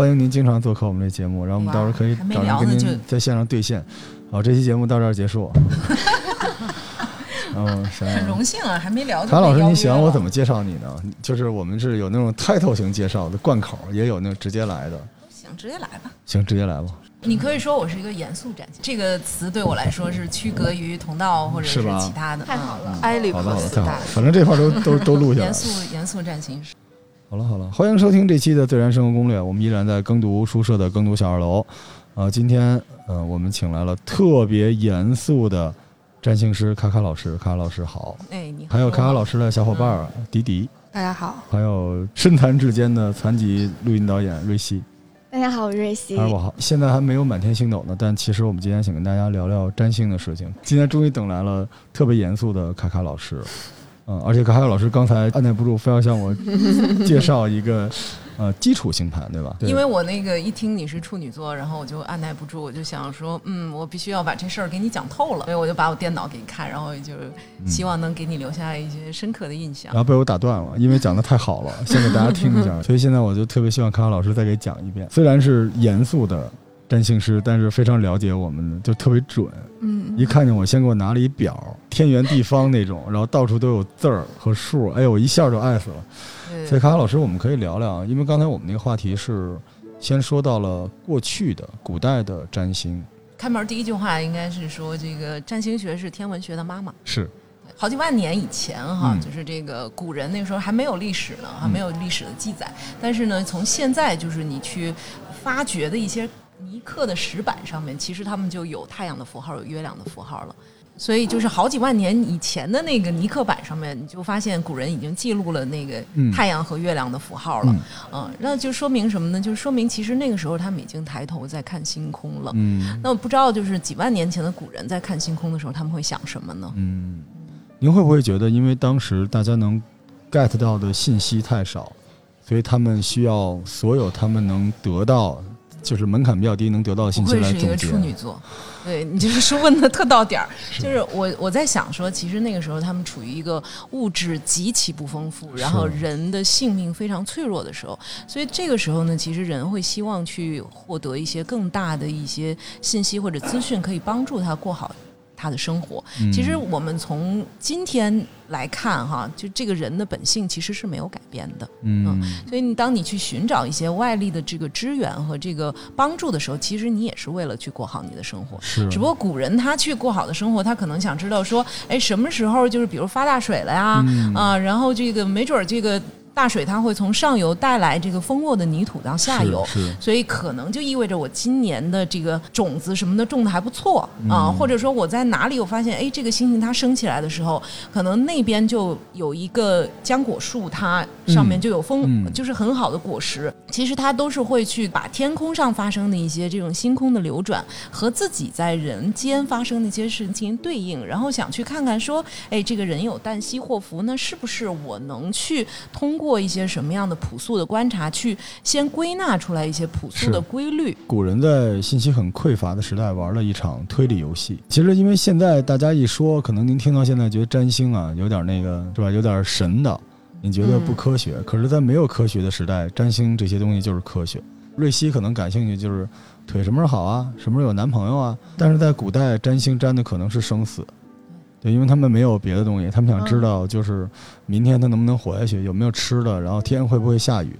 欢迎您经常做客我们这节目，然后我们到时候可以找人跟您在线上对线。好，这期节目到这儿结束。嗯，很荣幸啊，还没聊。谭老师，你喜欢我怎么介绍你呢？就是我们是有那种 title 型介绍的贯口，也有那种直接来的。行，直接来吧。行，直接来吧。你可以说我是一个严肃展现，这个词对我来说是区隔于同道或者是其他的。太好了，埃里克斯太好了，反正这块都都 都录下来。严肃严肃战形式。好了好了，欢迎收听这期的《自然生活攻略》，我们依然在耕读书社的耕读小二楼。啊，今天呃，我们请来了特别严肃的占星师卡卡老师，卡卡老师好。哎，你好。还有卡卡老师的小伙伴迪迪，大家好。还有深谈之间的残疾录音导演瑞希。大家好，我是瑞希。还是我好。现在还没有满天星斗呢，但其实我们今天想跟大家聊聊占星的事情。今天终于等来了特别严肃的卡卡老师，嗯，而且卡卡老师刚才按耐不住，非要向我介绍一个。呃，基础星盘对吧？因为我那个一听你是处女座，然后我就按耐不住，我就想说，嗯，我必须要把这事儿给你讲透了，所以我就把我电脑给你看，然后就希望能给你留下一些深刻的印象。然后被我打断了，因为讲的太好了，先给大家听一下。所以现在我就特别希望康康老师再给讲一遍。虽然是严肃的占星师，但是非常了解我们，就特别准。嗯，一看见我，先给我拿了一表，天圆地方那种，然后到处都有字儿和数，哎呦，我一下就爱死了。所以，卡卡老师，我们可以聊聊，因为刚才我们那个话题是先说到了过去的古代的占星。开门第一句话应该是说，这个占星学是天文学的妈妈。是，好几万年以前哈，就是这个古人那个时候还没有历史呢，还没有历史的记载。但是呢，从现在就是你去发掘的一些尼克的石板上面，其实他们就有太阳的符号，有月亮的符号了。所以就是好几万年以前的那个泥刻板上面，你就发现古人已经记录了那个太阳和月亮的符号了。嗯，那就说明什么呢？就说明其实那个时候他们已经抬头在看星空了。嗯，那我不知道，就是几万年前的古人在看星空的时候，他们会想什么呢？嗯，您会不会觉得，因为当时大家能 get 到的信息太少，所以他们需要所有他们能得到。就是门槛比较低，能得到的信息来总结。是一个处女座，对你就是说问的特到点儿。就是我我在想说，其实那个时候他们处于一个物质极其不丰富，然后人的性命非常脆弱的时候，所以这个时候呢，其实人会希望去获得一些更大的一些信息或者资讯，可以帮助他过好。他的生活，其实我们从今天来看，哈，就这个人的本性其实是没有改变的，嗯，所以你当你去寻找一些外力的这个支援和这个帮助的时候，其实你也是为了去过好你的生活，是。只不过古人他去过好的生活，他可能想知道说，哎，什么时候就是比如发大水了呀，啊，然后这个没准儿这个。大水它会从上游带来这个丰沃的泥土到下游，所以可能就意味着我今年的这个种子什么的种的还不错啊，或者说我在哪里我发现哎这个星星它升起来的时候，可能那边就有一个浆果树，它上面就有丰，就是很好的果实。其实它都是会去把天空上发生的一些这种星空的流转和自己在人间发生的一些事情进行对应，然后想去看看说，哎这个人有旦夕祸福，那是不是我能去通。过一些什么样的朴素的观察，去先归纳出来一些朴素的规律。古人在信息很匮乏的时代玩了一场推理游戏。其实，因为现在大家一说，可能您听到现在觉得占星啊有点那个是吧，有点神的，你觉得不科学。可是，在没有科学的时代，占星这些东西就是科学。瑞希可能感兴趣就是腿什么时候好啊，什么时候有男朋友啊。但是在古代，占星占的可能是生死。对，因为他们没有别的东西，他们想知道就是明天他能不能活下去，有没有吃的，然后天会不会下雨。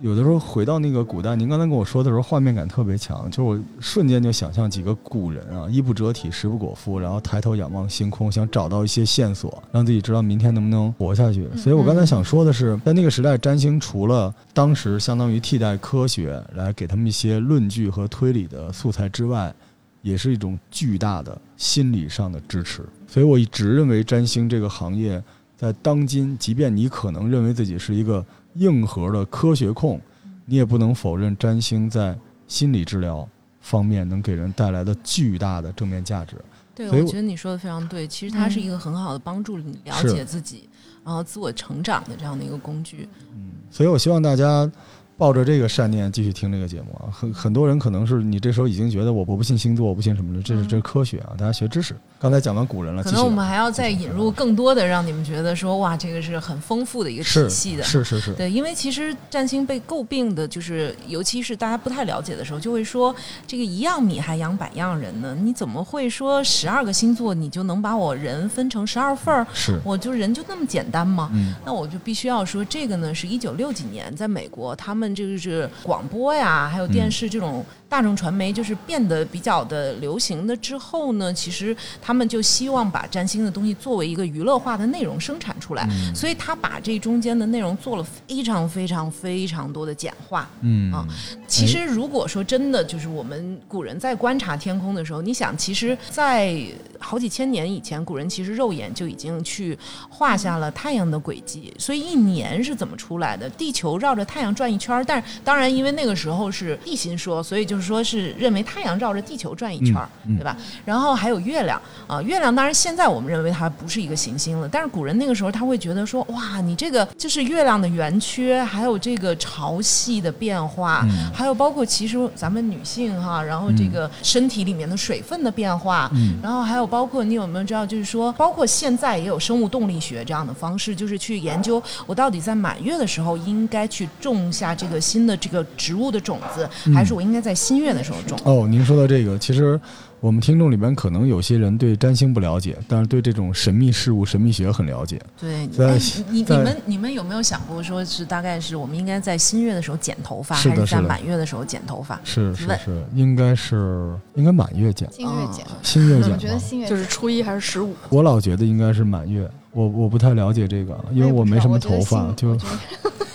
有的时候回到那个古代，您刚才跟我说的时候，画面感特别强，就是我瞬间就想象几个古人啊，衣不遮体，食不果腹，然后抬头仰望星空，想找到一些线索，让自己知道明天能不能活下去。所以我刚才想说的是，在那个时代，占星除了当时相当于替代科学来给他们一些论据和推理的素材之外。也是一种巨大的心理上的支持，所以我一直认为占星这个行业在当今，即便你可能认为自己是一个硬核的科学控，你也不能否认占星在心理治疗方面能给人带来的巨大的正面价值。对，我觉得你说的非常对，其实它是一个很好的帮助你了解自己，然后自我成长的这样的一个工具。嗯，所以我希望大家。抱着这个善念继续听这个节目啊。很很多人可能是你这时候已经觉得我我不信星座，我不信什么的，这是这是科学啊，大家学知识。刚才讲完古人了，可能我们还要再引入更多的，让你们觉得说哇，这个是很丰富的一个体系的。是是是。对，因为其实占星被诟病的就是，尤其是大家不太了解的时候，就会说这个一样米还养百样人呢？你怎么会说十二个星座你就能把我人分成十二份儿？是，我就人就那么简单吗？嗯。那我就必须要说，这个呢是一九六几年在美国，他们就是广播呀，还有电视这种。大众传媒就是变得比较的流行的之后呢，其实他们就希望把占星的东西作为一个娱乐化的内容生产出来，所以他把这中间的内容做了非常非常非常多的简化。嗯啊，其实如果说真的就是我们古人在观察天空的时候，你想，其实，在好几千年以前，古人其实肉眼就已经去画下了太阳的轨迹，所以一年是怎么出来的？地球绕着太阳转一圈，但是当然因为那个时候是地心说，所以。就是说，是认为太阳绕着地球转一圈儿，对吧？然后还有月亮啊，月亮当然现在我们认为它不是一个行星了，但是古人那个时候他会觉得说，哇，你这个就是月亮的圆缺，还有这个潮汐的变化，还有包括其实咱们女性哈，然后这个身体里面的水分的变化，然后还有包括你有没有知道，就是说，包括现在也有生物动力学这样的方式，就是去研究我到底在满月的时候应该去种下这个新的这个植物的种子，还是我应该在。新月的时候种哦，您说到这个，其实我们听众里边可能有些人对占星不了解，但是对这种神秘事物、神秘学很了解。对，在你你们你们有没有想过，说是大概是我们应该在新月的时候剪头发，还是在满月的时候剪头发？是是是，应该是应该满月剪，新月剪，新月剪。我觉得新月就是初一还是十五？我老觉得应该是满月，我我不太了解这个，因为我没什么头发，就。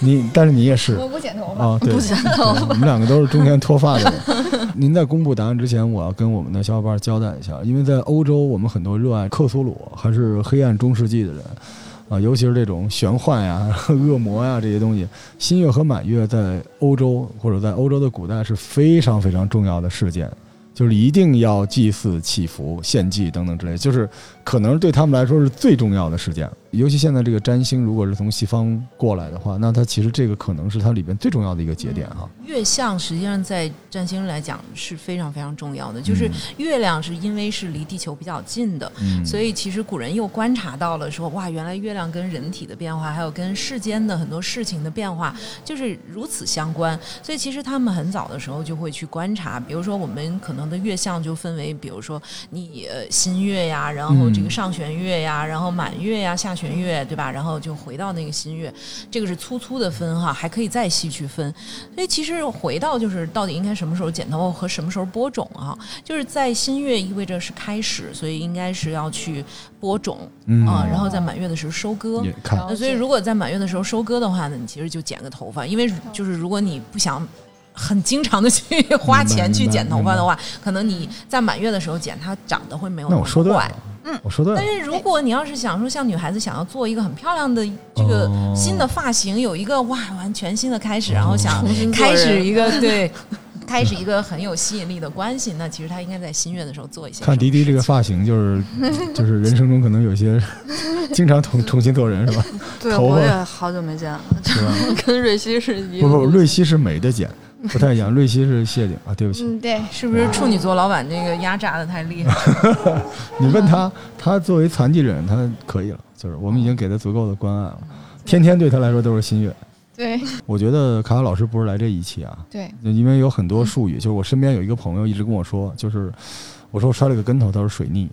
你，但是你也是，我不剪头发啊，对，不剪头发，我们两个都是中间脱发的人。您在公布答案之前，我要跟我们的小伙伴交代一下，因为在欧洲，我们很多热爱克苏鲁还是黑暗中世纪的人，啊，尤其是这种玄幻呀、恶魔呀这些东西，新月和满月在欧洲或者在欧洲的古代是非常非常重要的事件。就是一定要祭祀、祈福、献祭等等之类，就是可能对他们来说是最重要的事件。尤其现在这个占星，如果是从西方过来的话，那它其实这个可能是它里边最重要的一个节点哈。月相实际上在占星来讲是非常非常重要的，就是月亮是因为是离地球比较近的，所以其实古人又观察到了说，哇，原来月亮跟人体的变化，还有跟世间的很多事情的变化，就是如此相关。所以其实他们很早的时候就会去观察，比如说我们可能的月相就分为，比如说你呃新月呀，然后这个上弦月呀，然后满月呀，下。弦月对吧？然后就回到那个新月，这个是粗粗的分哈，还可以再细去分。所以其实回到就是到底应该什么时候剪头发和什么时候播种啊？就是在新月意味着是开始，所以应该是要去播种啊，然后在满月的时候收割。那所以如果在满月的时候收割的话呢，你其实就剪个头发，因为就是如果你不想很经常的去花钱去剪头发的话，可能你在满月的时候剪，它长得会没有那么快。嗯，我说的。但是如果你要是想说，像女孩子想要做一个很漂亮的这个新的发型，有一个哇完全新的开始，然后想开始一个 对，开始一个很有吸引力的关系，那其实她应该在新月的时候做一些。看迪迪这个发型，就是就是人生中可能有些 经常重重新做人是吧？对，我也好久没见了，是吧？跟瑞希是一不不，瑞希是美的剪。不太一样，瑞希是谢顶啊，对不起。嗯，对，是不是处女座老板这个压榨的太厉害？你问他，他作为残疾人，他可以了，就是我们已经给他足够的关爱了，天天对他来说都是心愿。对，我觉得卡卡老师不是来这一期啊，对，因为有很多术语，就是我身边有一个朋友一直跟我说，就是我说我摔了个跟头，他说水逆，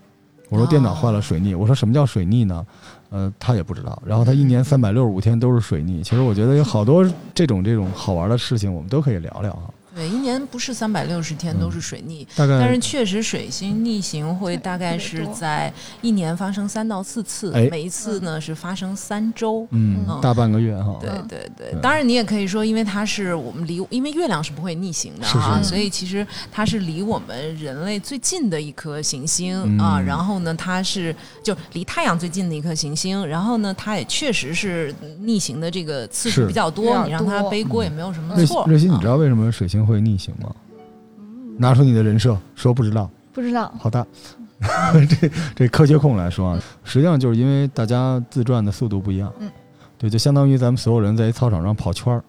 我说电脑坏了水逆，我说什么叫水逆呢？呃，他也不知道。然后他一年三百六十五天都是水逆。其实我觉得有好多这种这种好玩的事情，我们都可以聊聊啊。对，一年不是三百六十天都是水逆，大概，但是确实水星逆行会大概是在一年发生三到四次，每一次呢是发生三周，嗯，大半个月哈。对对对，当然你也可以说，因为它是我们离，因为月亮是不会逆行的啊，所以其实它是离我们人类最近的一颗行星啊。然后呢，它是就离太阳最近的一颗行星，然后呢，它也确实是逆行的这个次数比较多，你让它背锅也没有什么错。瑞希，你知道为什么水星？会逆行吗？拿出你的人设，说不知道。不知道。好的，这这科学控来说啊，实际上就是因为大家自转的速度不一样。嗯。对，就相当于咱们所有人在一操场上跑圈儿，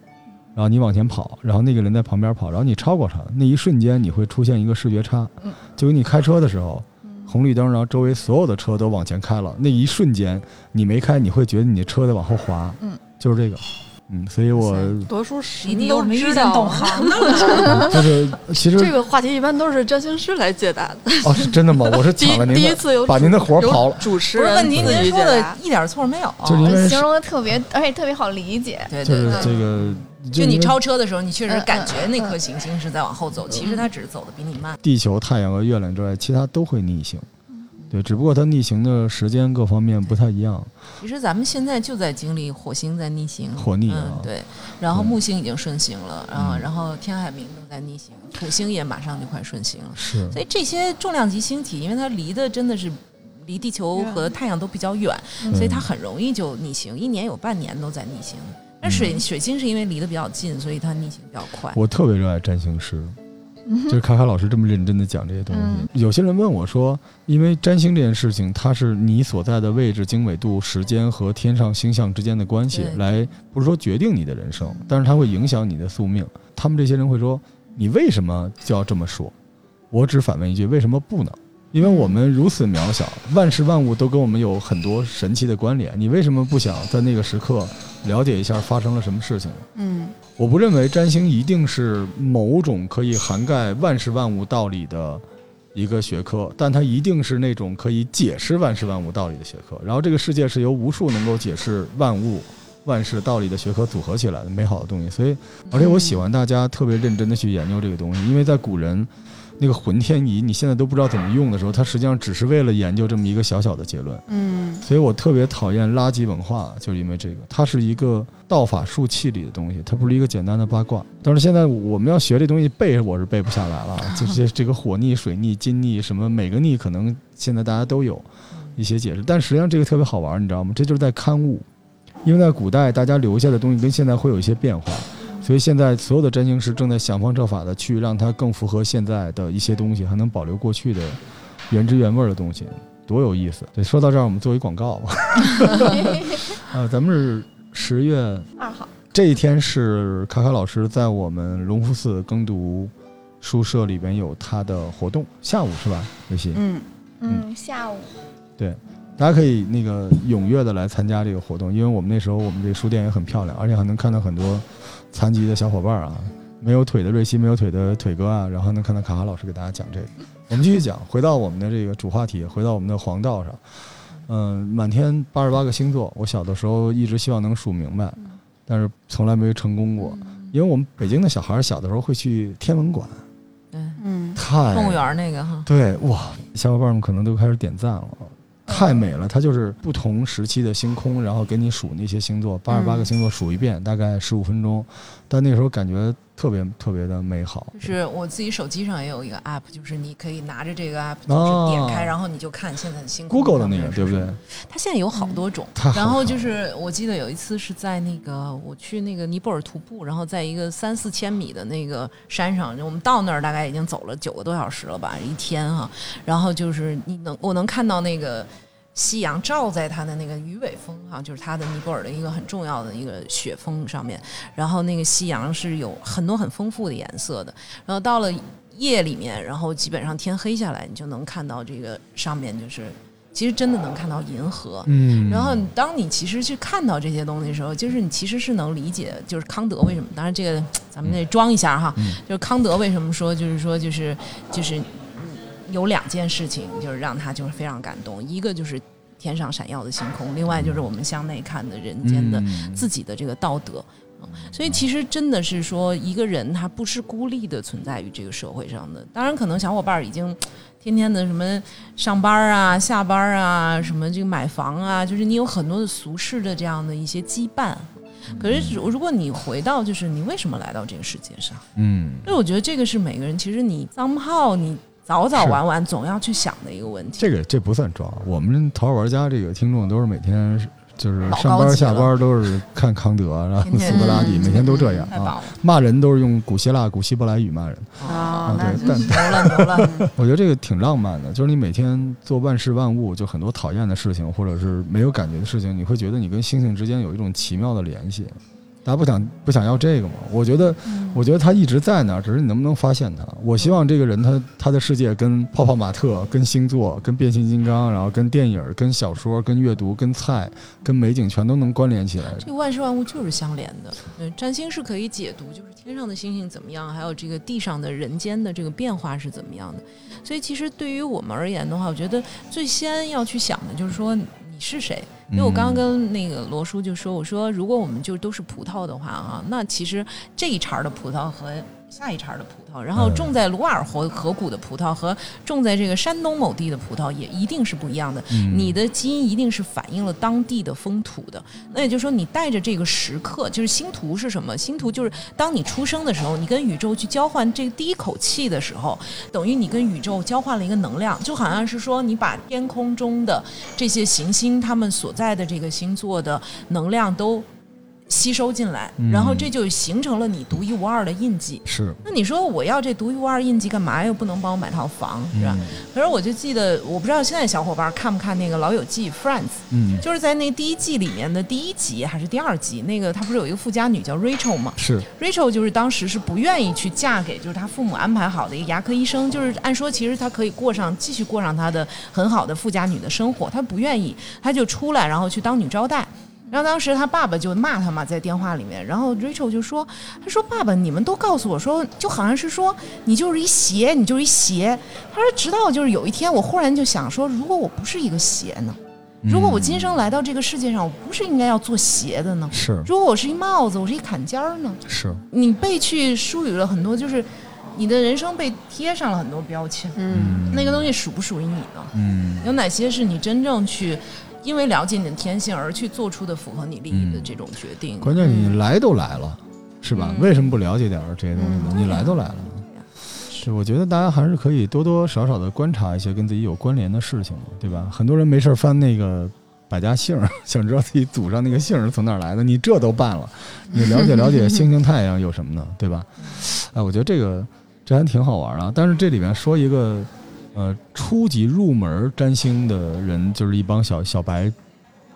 然后你往前跑，然后那个人在旁边跑，然后你超过他，那一瞬间你会出现一个视觉差，就跟你开车的时候，红绿灯，然后周围所有的车都往前开了，那一瞬间你没开，你会觉得你的车在往后滑，嗯，就是这个。嗯，所以我读书时你都遇见懂行的，就是其实这个话题一般都是占星师来解答的。哦，是真的吗？我是 抢了您第一次有把您的活跑了。主持人问题，您说的一点错没有，就是形容的特别，而且特别好理解。对对，就是这个，就你超车的时候，你确实感觉那颗行星是在往后走，其实它只是走的比你慢。地球、太阳和月亮之外，其他都会逆行。对，只不过它逆行的时间各方面不太一样。其实咱们现在就在经历火星在逆行，火逆啊，对。然后木星已经顺行了，嗯，然后天海明正在逆行，土星也马上就快顺行了。是。所以这些重量级星体，因为它离的真的是离地球和太阳都比较远，所以它很容易就逆行，一年有半年都在逆行。那水水星是因为离得比较近，所以它逆行比较快。我特别热爱占星师。就是卡卡老师这么认真的讲这些东西，有些人问我说，因为占星这件事情，它是你所在的位置、经纬度、时间和天上星象之间的关系，来不是说决定你的人生，但是它会影响你的宿命。他们这些人会说，你为什么就要这么说？我只反问一句，为什么不能？因为我们如此渺小，万事万物都跟我们有很多神奇的关联，你为什么不想在那个时刻了解一下发生了什么事情？嗯。我不认为占星一定是某种可以涵盖万事万物道理的一个学科，但它一定是那种可以解释万事万物道理的学科。然后这个世界是由无数能够解释万物万事道理的学科组合起来的美好的东西。所以，而且我喜欢大家特别认真的去研究这个东西，因为在古人。那个浑天仪，你现在都不知道怎么用的时候，它实际上只是为了研究这么一个小小的结论。嗯，所以我特别讨厌垃圾文化，就是因为这个，它是一个道法术器里的东西，它不是一个简单的八卦。但是现在我们要学这东西背，我是背不下来了。这些这个火逆、水逆、金逆什么，每个逆可能现在大家都有一些解释，但实际上这个特别好玩，你知道吗？这就是在刊物，因为在古代大家留下的东西跟现在会有一些变化。所以现在所有的占星师正在想方设法的去让它更符合现在的一些东西，还能保留过去的原汁原味的东西，多有意思！对，说到这儿，我们做一广告。呃，咱们是十月二号，这一天是卡卡老师在我们龙福寺耕读书社里边有他的活动，下午是吧？微信？嗯嗯，下午。对。大家可以那个踊跃的来参加这个活动，因为我们那时候我们这书店也很漂亮，而且还能看到很多残疾的小伙伴啊，没有腿的瑞希，没有腿的腿哥啊，然后能看到卡卡老师给大家讲这个。我们继续讲，回到我们的这个主话题，回到我们的黄道上。嗯，满天八十八个星座，我小的时候一直希望能数明白，但是从来没有成功过，因为我们北京的小孩小的时候会去天文馆，对，嗯，太动物园那个哈，对，哇，小伙伴们可能都开始点赞了。太美了，它就是不同时期的星空，然后给你数那些星座，八十八个星座数一遍，大概十五分钟，但那时候感觉。特别特别的美好，就是我自己手机上也有一个 app，就是你可以拿着这个 app，就是点开，然后你就看现在的星空。Google 的那个对不对？它现在有好多种。然后就是我记得有一次是在那个我去那个尼泊尔徒步，然后在一个三四千米的那个山上，我们到那儿大概已经走了九个多小时了吧，一天哈。然后就是你能我能看到那个。夕阳照在它的那个鱼尾峰哈，就是它的尼泊尔的一个很重要的一个雪峰上面。然后那个夕阳是有很多很丰富的颜色的。然后到了夜里面，然后基本上天黑下来，你就能看到这个上面就是，其实真的能看到银河。嗯。然后当你其实去看到这些东西的时候，就是你其实是能理解，就是康德为什么？当然这个咱们得装一下哈，就是康德为什么说，就是说就是就是。有两件事情，就是让他就是非常感动。一个就是天上闪耀的星空，另外就是我们向内看的人间的自己的这个道德。所以其实真的是说，一个人他不是孤立的存在于这个社会上的。当然，可能小伙伴已经天天的什么上班啊、下班啊、什么这个买房啊，就是你有很多的俗世的这样的一些羁绊。可是如果你回到，就是你为什么来到这个世界上？嗯，所以我觉得这个是每个人其实你脏炮你。早早晚晚总要去想的一个问题。这个这不算装，我们淘宝玩家这个听众都是每天就是上班下班都是看康德，然后苏格拉底，每天都这样啊。骂人都是用古希腊、古希伯来语骂人啊。对，但牛了牛了。我觉得这个挺浪漫的，就是你每天做万事万物，就很多讨厌的事情或者是没有感觉的事情，你会觉得你跟星星之间有一种奇妙的联系。大家不想不想要这个吗？我觉得，我觉得他一直在那儿，只是你能不能发现他。我希望这个人他他的世界跟泡泡玛特、跟星座、跟变形金刚，然后跟电影、跟小说、跟阅读、跟菜、跟美景，全都能关联起来。这个万事万物就是相连的。对，占星是可以解读，就是天上的星星怎么样，还有这个地上的人间的这个变化是怎么样的。所以其实对于我们而言的话，我觉得最先要去想的就是说你是谁。因为我刚刚跟那个罗叔就说，我说如果我们就都是葡萄的话啊，那其实这一茬的葡萄和。下一茬的葡萄，然后种在鲁尔河河谷的葡萄和种在这个山东某地的葡萄也一定是不一样的。你的基因一定是反映了当地的风土的。那也就是说，你带着这个时刻，就是星图是什么？星图就是当你出生的时候，你跟宇宙去交换这第一口气的时候，等于你跟宇宙交换了一个能量，就好像是说你把天空中的这些行星它们所在的这个星座的能量都。吸收进来，然后这就形成了你独一无二的印记。是。那你说我要这独一无二印记干嘛？又不能帮我买套房，是吧？可是我就记得，我不知道现在小伙伴看不看那个《老友记》Friends？嗯。就是在那第一季里面的第一集还是第二集，那个他不是有一个富家女叫 Rachel 吗？是。Rachel 就是当时是不愿意去嫁给就是她父母安排好的一个牙科医生，就是按说其实她可以过上继续过上她的很好的富家女的生活，她不愿意，她就出来然后去当女招待。然后当时他爸爸就骂他嘛，在电话里面。然后 Rachel 就说：“他说爸爸，你们都告诉我说，就好像是说你就是一邪，你就是一邪。”他说：“直到就是有一天，我忽然就想说，如果我不是一个邪呢？如果我今生来到这个世界上，我不是应该要做邪的呢？是。如果我是一帽子，我是一坎肩儿呢？是。你被去疏予了很多，就是你的人生被贴上了很多标签。嗯。那个东西属不属于你呢？嗯。有哪些是你真正去？因为了解你的天性而去做出的符合你利益的这种决定，关键你来都来了，是吧？为什么不了解点这些东西呢？你来都来了，是我觉得大家还是可以多多少少的观察一些跟自己有关联的事情，对吧？很多人没事翻那个百家姓，想知道自己祖上那个姓是从哪儿来的，你这都办了，你了解了解星星太阳有什么呢？对吧？哎，我觉得这个这还挺好玩啊。但是这里面说一个。呃，初级入门占星的人，就是一帮小小白，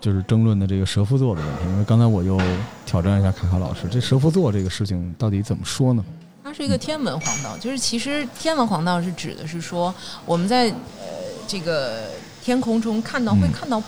就是争论的这个蛇夫座的问题。因为刚才我又挑战一下卡卡老师，这蛇夫座这个事情到底怎么说呢？它是一个天文黄道，就是其实天文黄道是指的是说我们在呃这个天空中看到会看到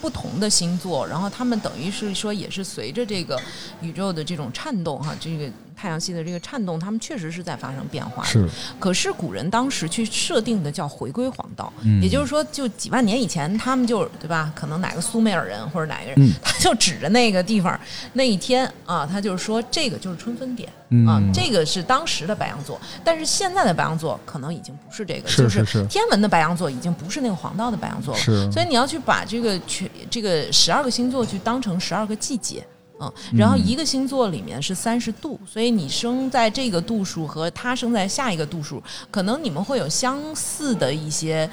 不同的星座，然后他们等于是说也是随着这个宇宙的这种颤动哈，这个。太阳系的这个颤动，他们确实是在发生变化。是，可是古人当时去设定的叫回归黄道，也就是说，就几万年以前，他们就对吧？可能哪个苏美尔人或者哪个人，他就指着那个地方那一天啊，他就是说这个就是春分点啊，这个是当时的白羊座。但是现在的白羊座可能已经不是这个，就是天文的白羊座已经不是那个黄道的白羊座了。所以你要去把这个全这个十二个星座去当成十二个季节。嗯，然后一个星座里面是三十度，所以你生在这个度数和他生在下一个度数，可能你们会有相似的一些，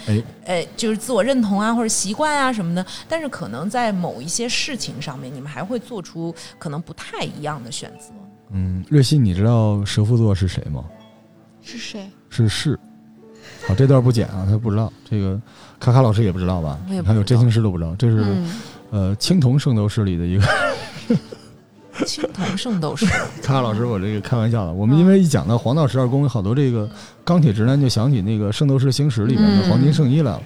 哎，就是自我认同啊或者习惯啊什么的，但是可能在某一些事情上面，你们还会做出可能不太一样的选择。嗯，瑞希，你知道蛇夫座是谁吗？是谁？是是。好，这段不剪啊，他不知道。这个卡卡老师也不知道吧？还有真心师都不知道，这是呃青铜圣斗士里的一个。青铜圣斗士，卡卡老师，我这个开玩笑的。我们因为一讲到黄道十二宫，好多这个钢铁直男就想起那个《圣斗士星矢》里面的黄金圣衣来了。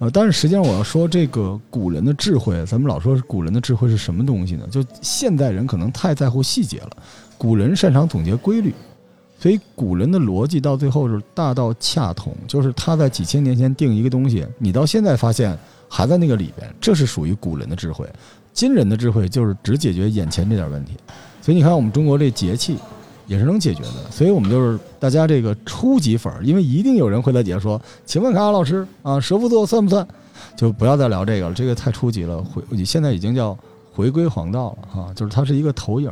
呃，但是实际上我要说，这个古人的智慧，咱们老说古人的智慧是什么东西呢？就现代人可能太在乎细节了，古人擅长总结规律，所以古人的逻辑到最后是大道恰同，就是他在几千年前定一个东西，你到现在发现还在那个里边，这是属于古人的智慧。今人的智慧就是只解决眼前这点问题，所以你看我们中国这节气也是能解决的，所以我们就是大家这个初级粉儿，因为一定有人会在底下说，请问卡卡老师啊，蛇夫座算不算？就不要再聊这个了，这个太初级了。回现在已经叫回归黄道了哈，就是它是一个投影。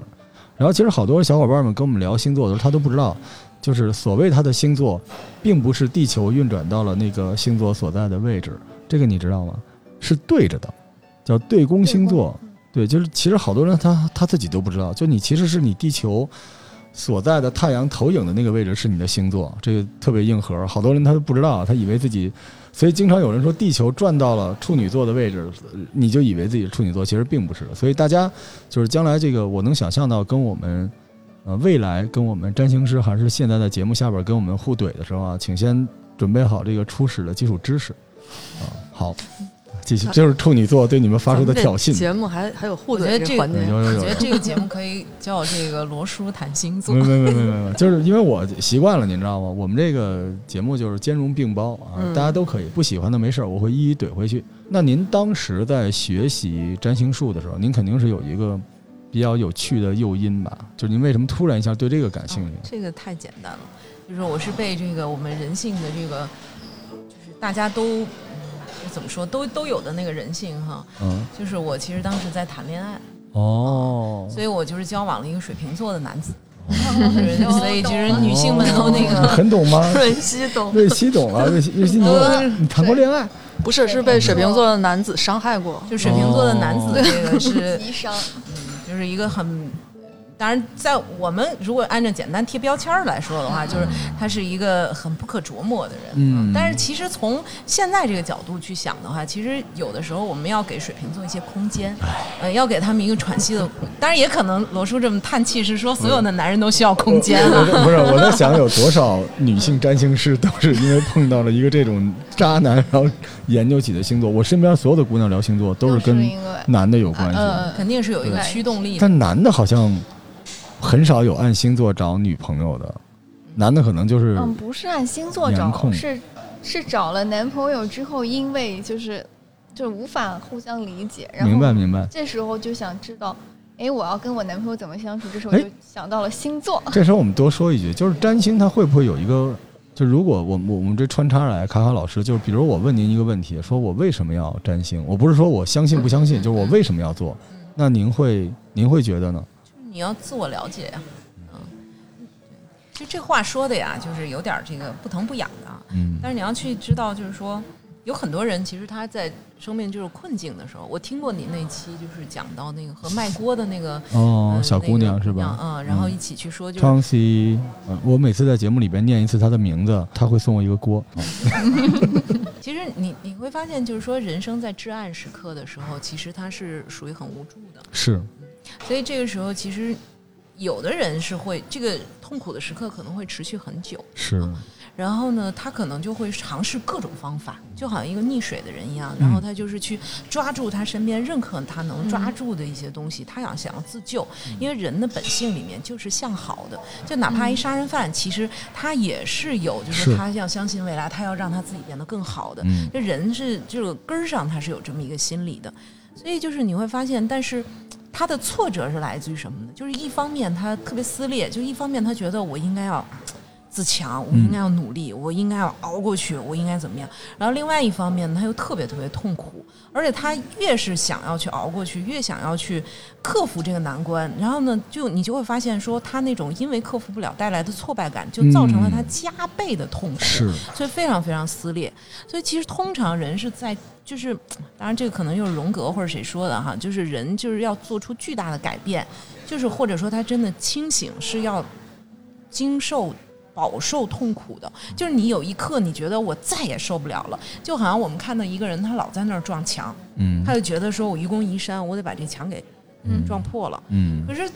然后其实好多小伙伴们跟我们聊星座的时候，他都不知道，就是所谓他的星座，并不是地球运转到了那个星座所在的位置，这个你知道吗？是对着的。叫对宫星座，对，就是其实好多人他他自己都不知道，就你其实是你地球所在的太阳投影的那个位置是你的星座，这个特别硬核。好多人他都不知道，他以为自己，所以经常有人说地球转到了处女座的位置，你就以为自己是处女座，其实并不是。所以大家就是将来这个，我能想象到跟我们，呃，未来跟我们占星师还是现在在节目下边跟我们互怼的时候啊，请先准备好这个初始的基础知识，啊，好。继续，就是处女座对你们发出的挑衅。节目还还有互动这个环节，我觉得这个节目可以叫这个罗叔谈星座。没没没没没，就是因为我习惯了，你知道吗？我们这个节目就是兼容并包啊，大家都可以不喜欢的没事儿，我会一一怼回去。那您当时在学习占星术的时候，您肯定是有一个比较有趣的诱因吧？就是您为什么突然一下对这个感兴趣？这个太简单了，就是我是被这个我们人性的这个，就是大家都。怎么说都都有的那个人性哈，嗯，就是我其实当时在谈恋爱。哦，所以我就是交往了一个水瓶座的男子，所以其实女性们都那个很懂吗？瑞希懂，瑞希懂了，瑞希瑞希你你谈过恋爱？不是，是被水瓶座的男子伤害过，就水瓶座的男子这个是，嗯，就是一个很。当然，在我们如果按照简单贴标签来说的话，就是他是一个很不可琢磨的人。嗯，但是其实从现在这个角度去想的话，其实有的时候我们要给水瓶座一些空间，呃，要给他们一个喘息的。当然，也可能罗叔这么叹气是说所有的男人都需要空间啊。不是，我在想有多少女性占星师都是因为碰到了一个这种渣男，然后研究起的星座。我身边所有的姑娘聊星座都是跟男的有关系，肯定是有一个驱动力。但男的好像。很少有按星座找女朋友的，男的可能就是嗯，不是按星座找，是是找了男朋友之后，因为就是就无法互相理解，然后明白明白，这时候就想知道，哎，我要跟我男朋友怎么相处？这时候就想到了星座。这时候我们多说一句，就是占星它会不会有一个，就如果我我我们这穿插来，卡卡老师，就是比如我问您一个问题，说我为什么要占星？我不是说我相信不相信，就是我为什么要做？那您会您会觉得呢？你要自我了解呀，嗯，其实这话说的呀，就是有点这个不疼不痒的，嗯，但是你要去知道，就是说有很多人其实他在生命就是困境的时候，我听过你那期就是讲到那个和卖锅的那个哦小姑娘是吧？嗯，然后一起去说，就是 Chauncey，我每次在节目里边念一次他的名字，他会送我一个锅。其实你你会发现，就是说人生在至暗时刻的时候，其实他是属于很无助的，是。所以这个时候，其实有的人是会这个痛苦的时刻可能会持续很久，是。然后呢，他可能就会尝试各种方法，就好像一个溺水的人一样。然后他就是去抓住他身边任何他能抓住的一些东西，他想想要自救。因为人的本性里面就是向好的，就哪怕一杀人犯，其实他也是有，就是他要相信未来，他要让他自己变得更好的。这人是这个根儿上，他是有这么一个心理的。所以就是你会发现，但是。他的挫折是来自于什么呢？就是一方面他特别撕裂，就一方面他觉得我应该要 自强，我应该要努力，我应该要熬过去，我应该怎么样？然后另外一方面他又特别特别痛苦，而且他越是想要去熬过去，越想要去克服这个难关，然后呢，就你就会发现说他那种因为克服不了带来的挫败感，就造成了他加倍的痛苦，所以非常非常撕裂。所以其实通常人是在。就是，当然这个可能又是荣格或者谁说的哈，就是人就是要做出巨大的改变，就是或者说他真的清醒是要经受饱受痛苦的，就是你有一刻你觉得我再也受不了了，就好像我们看到一个人他老在那儿撞墙，嗯，他就觉得说我愚公移山，我得把这墙给撞破了，嗯，可是。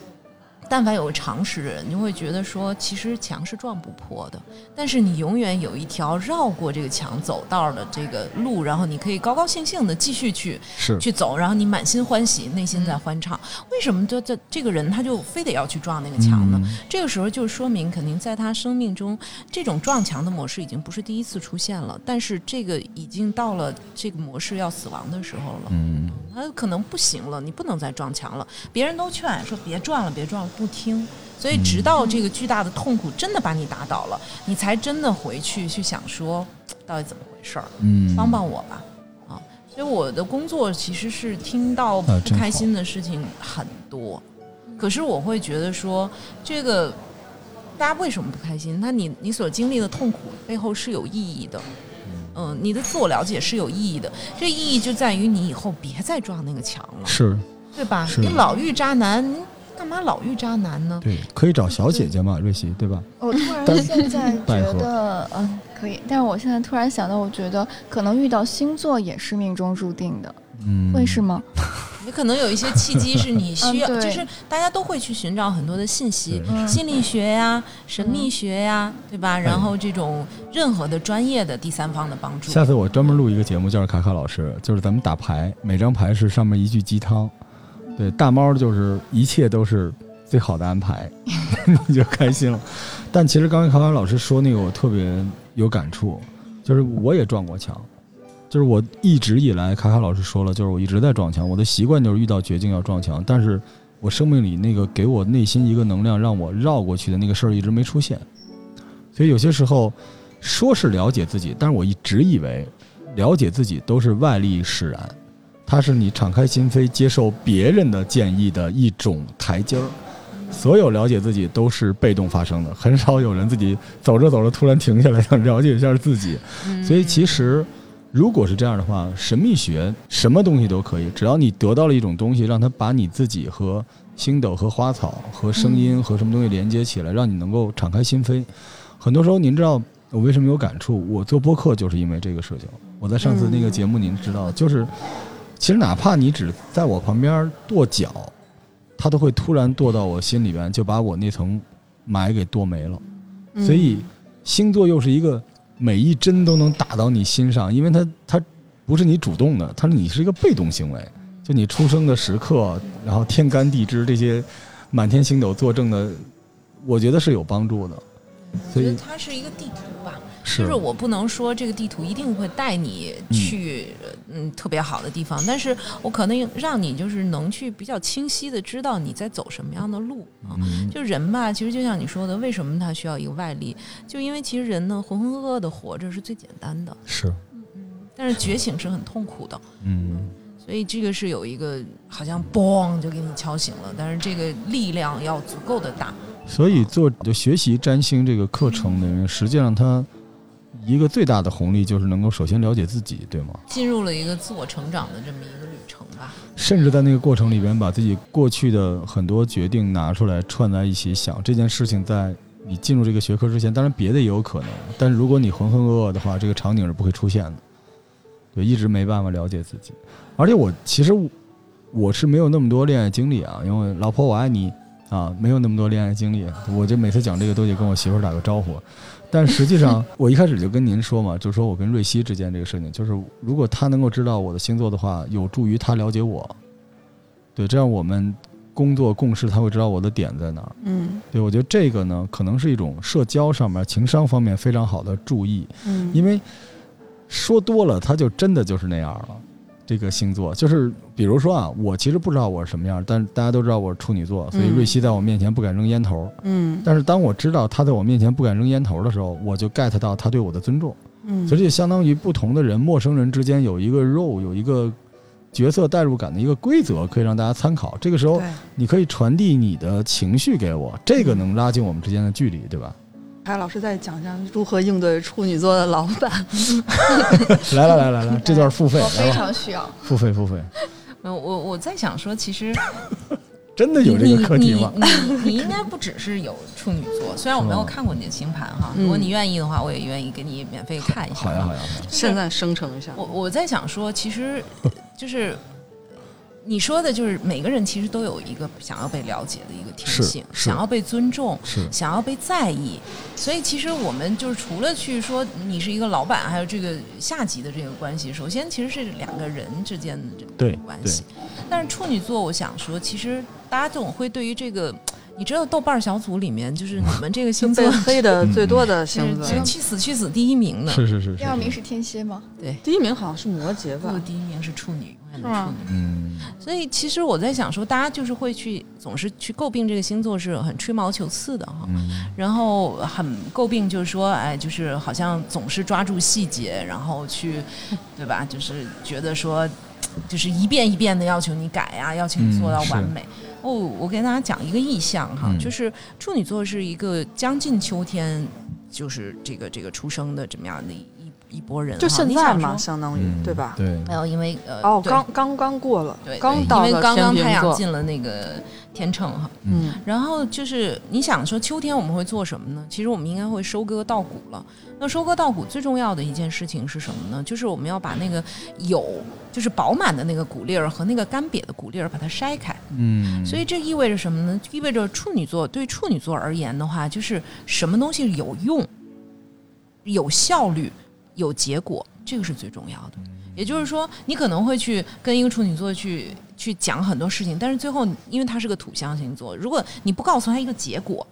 但凡有个常识的人，你就会觉得说，其实墙是撞不破的，但是你永远有一条绕过这个墙走道的这个路，然后你可以高高兴兴的继续去去走，然后你满心欢喜，内心在欢唱。为什么这这这个人他就非得要去撞那个墙呢？这个时候就说明，肯定在他生命中，这种撞墙的模式已经不是第一次出现了，但是这个已经到了这个模式要死亡的时候了。嗯，他可能不行了，你不能再撞墙了。别人都劝说别撞了，别撞了。不听，所以直到这个巨大的痛苦真的把你打倒了，你才真的回去去想说，到底怎么回事儿？嗯，帮帮我吧，啊！所以我的工作其实是听到不开心的事情很多，可是我会觉得说，这个大家为什么不开心？那你你所经历的痛苦背后是有意义的，嗯，你的自我了解是有意义的，这意义就在于你以后别再撞那个墙了，是，对吧？你老遇渣男。干嘛老遇渣男呢？对，可以找小姐姐嘛，瑞希，对吧？我突然现在 觉得，嗯，可以。但是我现在突然想到，我觉得可能遇到星座也是命中注定的。嗯，会是吗？你可能有一些契机是你需要，就是大家都会去寻找很多的信息，心理学呀、神秘学呀，对吧？然后这种任何的专业的第三方的帮助。下次我专门录一个节目，叫卡卡老师，就是咱们打牌，每张牌是上面一句鸡汤。对，大猫就是一切都是最好的安排，你就开心了。但其实刚才卡卡老师说那个，我特别有感触，就是我也撞过墙，就是我一直以来，卡卡老师说了，就是我一直在撞墙。我的习惯就是遇到绝境要撞墙，但是我生命里那个给我内心一个能量让我绕过去的那个事儿一直没出现。所以有些时候说是了解自己，但是我一直以为了解自己都是外力使然。它是你敞开心扉接受别人的建议的一种台阶儿，所有了解自己都是被动发生的，很少有人自己走着走着突然停下来想了解一下自己。所以其实，如果是这样的话，神秘学什么东西都可以，只要你得到了一种东西，让它把你自己和星斗、和花草、和声音、和什么东西连接起来，让你能够敞开心扉。很多时候，您知道我为什么有感触？我做播客就是因为这个事情。我在上次那个节目，您知道，就是。其实哪怕你只在我旁边跺脚，他都会突然跺到我心里边，就把我那层霾给跺没了。所以星座又是一个每一针都能打到你心上，因为它它不是你主动的，它是你是一个被动行为。就你出生的时刻，然后天干地支这些满天星斗作证的，我觉得是有帮助的。所以它是一个地图吧。就是我不能说这个地图一定会带你去嗯特别好的地方，但是我可能让你就是能去比较清晰的知道你在走什么样的路啊。就人吧，其实就像你说的，为什么他需要一个外力？就因为其实人呢浑浑噩噩的活着是最简单的，是，嗯，但是觉醒是很痛苦的，嗯，所以这个是有一个好像嘣就给你敲醒了，但是这个力量要足够的大。所以做就学习占星这个课程的人，实际上他。一个最大的红利就是能够首先了解自己，对吗？进入了一个自我成长的这么一个旅程吧。甚至在那个过程里边，把自己过去的很多决定拿出来串在一起想这件事情，在你进入这个学科之前，当然别的也有可能。但是如果你浑浑噩噩的话，这个场景是不会出现的。对，一直没办法了解自己。而且我其实我是没有那么多恋爱经历啊，因为老婆我爱你啊，没有那么多恋爱经历。我就每次讲这个都得跟我媳妇打个招呼。但实际上，我一开始就跟您说嘛，就是说我跟瑞希之间这个事情，就是如果他能够知道我的星座的话，有助于他了解我。对，这样我们工作共事，他会知道我的点在哪儿。嗯，对，我觉得这个呢，可能是一种社交上面、情商方面非常好的注意。嗯，因为说多了，他就真的就是那样了。这个星座就是，比如说啊，我其实不知道我是什么样，但大家都知道我是处女座，所以瑞希在我面前不敢扔烟头。嗯，但是当我知道他在我面前不敢扔烟头的时候，我就 get 到他对我的尊重。嗯，所以就相当于不同的人、陌生人之间有一个 role，有一个角色代入感的一个规则，可以让大家参考。这个时候，你可以传递你的情绪给我，这个能拉近我们之间的距离，对吧？海老师再讲讲如何应对处女座的老板。来了来了来，这段付费，我非常需要付费付费。我我在想说，其实 真的有这个课题吗？你你应该不只是有处女座，虽然我没有看过你的星盘哈，如果你愿意的话，我也愿意给你免费看一下。好呀好呀，现在生成一下。我我在想说，其实就是。你说的就是每个人其实都有一个想要被了解的一个天性，想要被尊重，想要被在意。所以其实我们就是除了去说你是一个老板，还有这个下级的这个关系，首先其实是两个人之间的这个关系。但是处女座，我想说，其实大家总会对于这个。你知道豆瓣小组里面就是你们这个星 座黑的最多的星座，去死去死第一名的，是是是，第二名是天蝎吗？对，第一名好像是摩羯吧？第一名是处女，是吗？嗯。所以其实我在想说，大家就是会去总是去诟病这个星座是很吹毛求疵的哈，然后很诟病就是说，哎，就是好像总是抓住细节，然后去，对吧？就是觉得说，就是一遍一遍的要求你改呀，要求你做到完美。哦，我给大家讲一个意象哈，就是处女座是一个将近秋天，就是这个这个出生的这么样的一一波人，就现在嘛，相当于对吧？对，没有，因为呃，哦，刚刚刚过了，对，刚到因为刚刚太阳进了那个天秤哈，嗯，然后就是你想说秋天我们会做什么呢？其实我们应该会收割稻谷了。那收割稻谷最重要的一件事情是什么呢？就是我们要把那个有就是饱满的那个谷粒儿和那个干瘪的谷粒儿把它筛开，嗯，所以这意味着什么呢？意味着处女座对处女座而言的话，就是什么东西有用、有效率。有结果，这个是最重要的。也就是说，你可能会去跟一个处女座去去讲很多事情，但是最后，因为他是个土象星座，如果你不告诉他一个结果，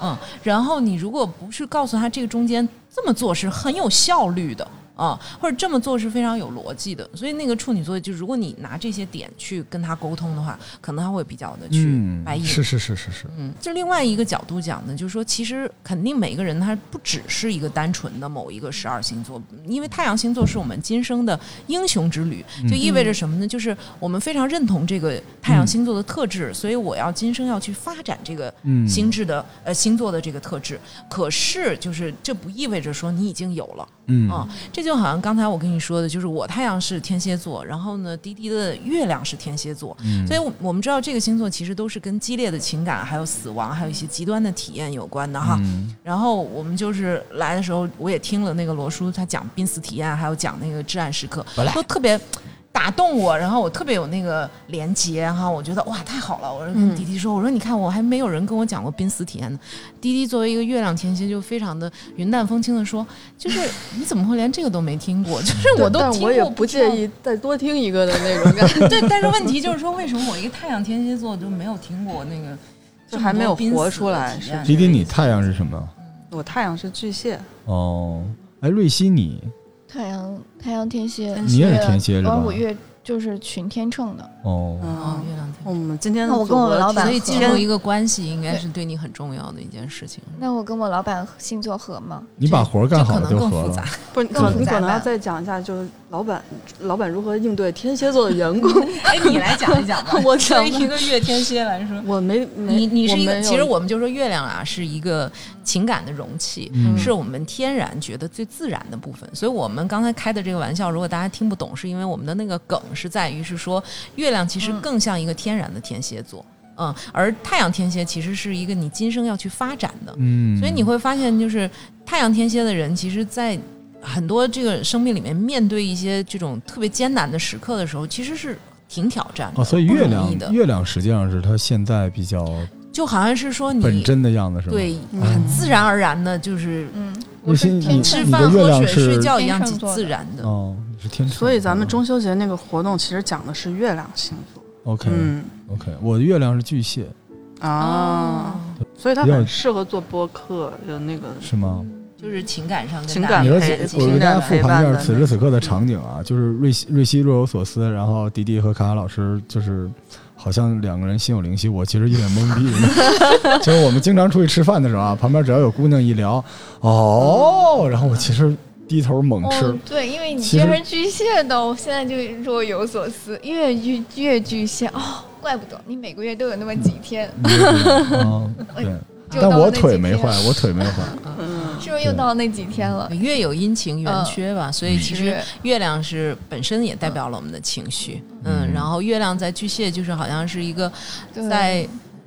嗯，然后你如果不是告诉他这个中间这么做是很有效率的。啊，或者这么做是非常有逻辑的，所以那个处女座，就如果你拿这些点去跟他沟通的话，可能他会比较的去白眼。是是是是是。嗯，就另外一个角度讲呢，就是说，其实肯定每个人他不只是一个单纯的某一个十二星座，因为太阳星座是我们今生的英雄之旅，就意味着什么呢？就是我们非常认同这个太阳星座的特质，所以我要今生要去发展这个心智的呃星座的这个特质。可是，就是这不意味着说你已经有了。嗯啊，这就好像刚才我跟你说的，就是我太阳是天蝎座，然后呢，滴滴的月亮是天蝎座，所以我们知道这个星座其实都是跟激烈的情感、还有死亡、还有一些极端的体验有关的哈。然后我们就是来的时候，我也听了那个罗叔他讲濒死体验，还有讲那个至暗时刻，都特别。打动我，然后我特别有那个连接哈，我觉得哇太好了。我说跟迪迪说，我说你看我还没有人跟我讲过濒死体验呢。迪迪作为一个月亮天蝎，就非常的云淡风轻的说，就是你怎么会连这个都没听过？就是我都听过，我也不介意再多听一个的那种感觉。对，但是问题就是说，为什么我一个太阳天蝎座就没有听过那个，就还没有活出来？迪迪，你太阳是什么？我太阳是巨蟹。哦，哎，瑞希你。太阳太阳天蝎，你也是天蝎是吧？我月就是群天秤的。哦，月亮天。我们今天我跟我老板，所以进入一个关系，应该是对你很重要的一件事情。那我跟我老板星座合吗？你把活干好就合了。不是，你可能要再讲一下，就是老板老板如何应对天蝎座的员工。哎，你来讲一讲吧。我作为一个月天蝎来说，我没你你是一个，其实我们就说月亮啊是一个情感的容器，是我们天然觉得最自然的部分。所以我们刚才开的这个玩笑，如果大家听不懂，是因为我们的那个梗是在于是说月亮其实更像一个天。天然的天蝎座，嗯，而太阳天蝎其实是一个你今生要去发展的，嗯，所以你会发现，就是太阳天蝎的人，其实，在很多这个生命里面，面对一些这种特别艰难的时刻的时候，其实是挺挑战的。哦，所以月亮，月亮实际上是他现在比较，就好像是说你本真的样子，是吧？对，很自然而然的，就是嗯，我是吃饭、喝水、睡觉一样自然的哦，是天。所以咱们中秋节那个活动，其实讲的是月亮星座。OK，嗯，OK，我的月亮是巨蟹啊，所以他很适合做播客，有那个是吗？就是情感上情感，我给大家复盘一下此时此刻的场景啊，就是瑞希瑞希若有所思，然后迪迪和卡卡老师就是好像两个人心有灵犀，我其实一脸懵逼。就是我们经常出去吃饭的时候啊，旁边只要有姑娘一聊，哦，然后我其实。低头猛吃，对，因为你这是巨蟹的，我现在就若有所思。越巨越巨蟹哦，怪不得你每个月都有那么几天。嗯，对，但我腿没坏，我腿没坏。嗯，是不是又到那几天了？月有阴晴圆缺吧，所以其实月亮是本身也代表了我们的情绪。嗯，然后月亮在巨蟹，就是好像是一个在。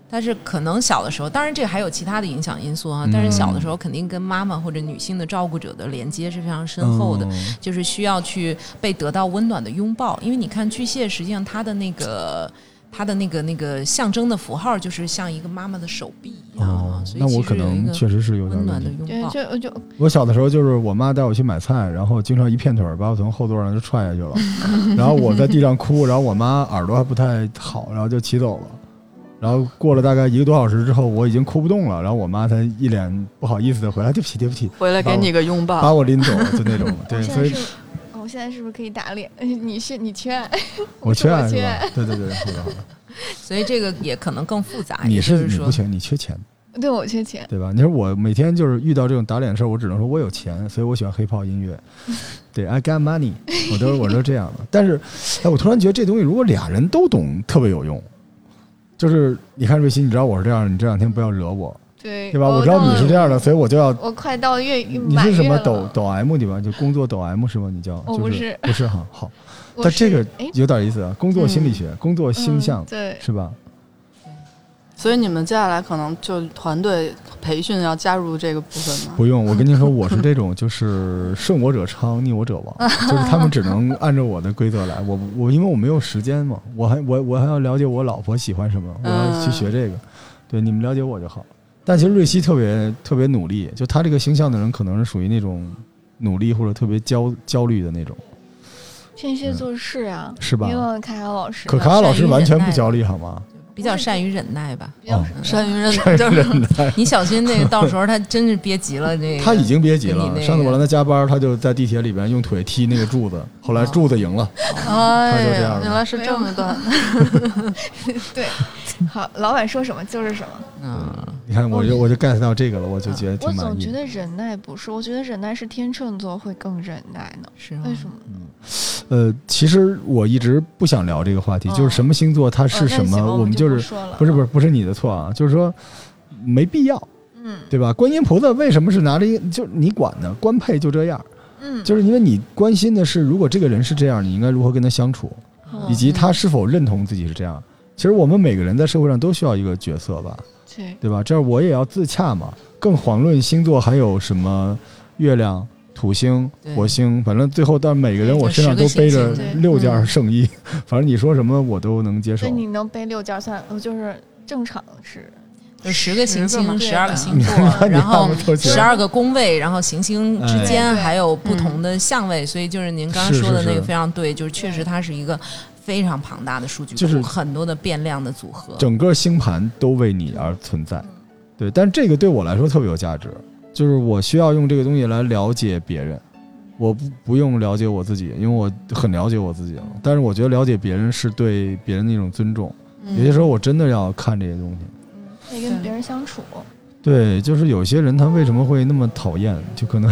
但是可能小的时候，当然这个还有其他的影响因素啊。但是小的时候肯定跟妈妈或者女性的照顾者的连接是非常深厚的，就是需要去被得到温暖的拥抱。因为你看巨蟹，实际上它的那个它的那个那个象征的符号，就是像一个妈妈的手臂一样啊。那我可能确实是有点温暖的拥抱。就就我小的时候，就是我妈带我去买菜，然后经常一片腿把我从后座上就踹下去了，然后我在地上哭，然后我妈耳朵还不太好，然后就骑走了。然后过了大概一个多小时之后，我已经哭不动了，然后我妈才一脸不好意思的回来，对不起，对不起，回来给你个拥抱，把我拎走，就那种。对，所以，我现在是不是可以打脸？你是你缺爱，我缺爱，缺爱，对对对，好的好的。所以这个也可能更复杂。你是你不缺，你缺钱。对，我缺钱，对吧？你说我每天就是遇到这种打脸的事儿，我只能说我有钱，所以我喜欢黑泡音乐。对，I got money，我都我都这样的。但是，哎，我突然觉得这东西如果俩人都懂，特别有用。就是你看瑞希，你知道我是这样，你这两天不要惹我。对对吧？我知道你是这样的，所以我就要我快到月你是什么抖抖 M 对吧？就工作抖 M 是吗？你叫我不是不是哈好，但这个有点意思啊，工作心理学，工作星象对是吧？所以你们接下来可能就团队培训要加入这个部分吗？不用，我跟您说，我是这种，就是顺我者昌，逆我者亡，就是他们只能按照我的规则来。我我因为我没有时间嘛，我还我我还要了解我老婆喜欢什么，我要去学这个。对，你们了解我就好。但其实瑞希特别特别努力，就他这个形象的人，可能是属于那种努力或者特别焦焦虑的那种。天蝎座是啊，是吧？因为卡卡老师，可卡卡老师完全不焦虑，好吗？比较善于忍耐吧，善于 忍耐。你小心那个，到时候他真是憋急了。这个他已经憋急了。上次我让他加班，他就在地铁里边用腿踢那个柱子，后来柱子赢了，他就这样。原来是这么段。对，好，老板说什么就是什么。嗯，你看，我就我就 get 到这个了，我就觉得挺满意。我总觉得忍耐不是，我觉得忍耐是天秤座会更忍耐呢。是为什么？嗯，呃，其实我一直不想聊这个话题，就是什么星座它是什么，我们就。是不是不是不是你的错啊，就是说没必要，嗯，对吧？观音菩萨为什么是拿着一就你管呢？官配就这样，嗯，就是因为你关心的是，如果这个人是这样，你应该如何跟他相处，以及他是否认同自己是这样。其实我们每个人在社会上都需要一个角色吧，对对吧？这样我也要自洽嘛。更遑论星座还有什么月亮、土星、火星，反正最后到每个人我身上都背着六件圣衣，反正你说什么我都能接受。你能背六件算，就是正常是。就十个行星，十二个星座，然后十二个宫位，然后行星之间还有不同的相位，所以就是您刚刚说的那个非常对，就是确实它是一个非常庞大的数据库，很多的变量的组合，整个星盘都为你而存在。对，但这个对我来说特别有价值，就是我需要用这个东西来了解别人，我不不用了解我自己，因为我很了解我自己了。但是我觉得了解别人是对别人的一种尊重，有些时候我真的要看这些东西。得跟别人相处，对，就是有些人他为什么会那么讨厌，就可能，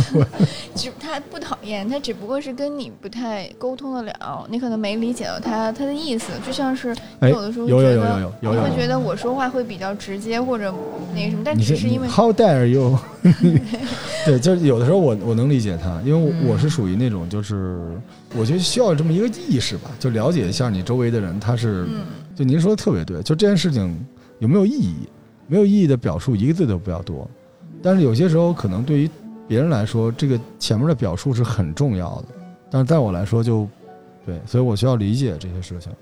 只他不讨厌，他只不过是跟你不太沟通得了，你可能没理解到他他的意思，就像是有的时候有有有有有，你会觉得我说话会比较直接或者那个什么，但只是因为 How dare you？对，就是有的时候我我能理解他，因为我是属于那种就是我觉得需要这么一个意识吧，就了解一下你周围的人，他是，就您说的特别对，就这件事情。有没有意义？没有意义的表述一个字都不要多，但是有些时候可能对于别人来说，这个前面的表述是很重要的，但是在我来说就，对，所以我需要理解这些事情。